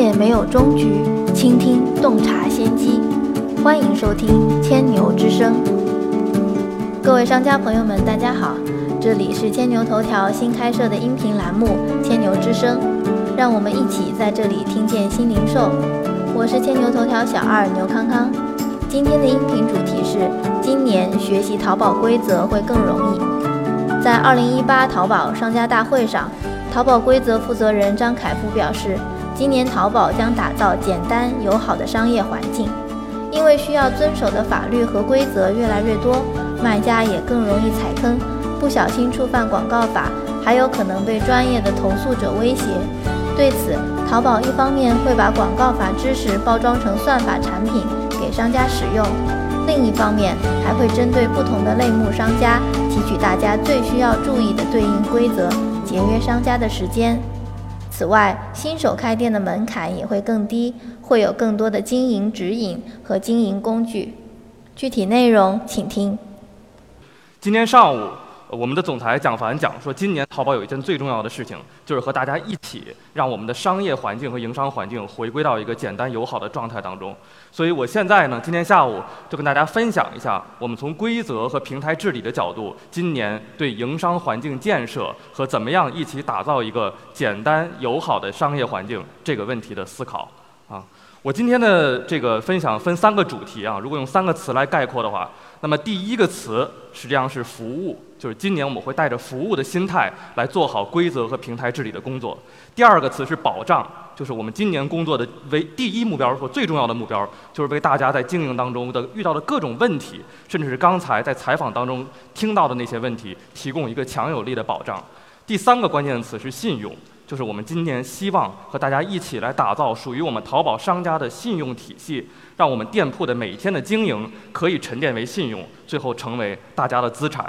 业没有终局，倾听洞察先机。欢迎收听千牛之声。各位商家朋友们，大家好，这里是千牛头条新开设的音频栏目《千牛之声》，让我们一起在这里听见新零售。我是千牛头条小二牛康康。今天的音频主题是：今年学习淘宝规则会更容易。在二零一八淘宝商家大会上，淘宝规则负责人张凯夫表示，今年淘宝将打造简单友好的商业环境，因为需要遵守的法律和规则越来越多，卖家也更容易踩坑，不小心触犯广告法，还有可能被专业的投诉者威胁。对此，淘宝一方面会把广告法知识包装成算法产品给商家使用。另一方面，还会针对不同的类目商家，提取大家最需要注意的对应规则，节约商家的时间。此外，新手开店的门槛也会更低，会有更多的经营指引和经营工具。具体内容，请听。今天上午。我们的总裁蒋凡讲说，今年淘宝有一件最重要的事情，就是和大家一起让我们的商业环境和营商环境回归到一个简单友好的状态当中。所以我现在呢，今天下午就跟大家分享一下，我们从规则和平台治理的角度，今年对营商环境建设和怎么样一起打造一个简单友好的商业环境这个问题的思考啊。我今天的这个分享分三个主题啊，如果用三个词来概括的话，那么第一个词实际上是服务，就是今年我们会带着服务的心态来做好规则和平台治理的工作。第二个词是保障，就是我们今年工作的为第一目标和最重要的目标，就是为大家在经营当中的遇到的各种问题，甚至是刚才在采访当中听到的那些问题，提供一个强有力的保障。第三个关键词是信用。就是我们今年希望和大家一起来打造属于我们淘宝商家的信用体系，让我们店铺的每一天的经营可以沉淀为信用，最后成为大家的资产。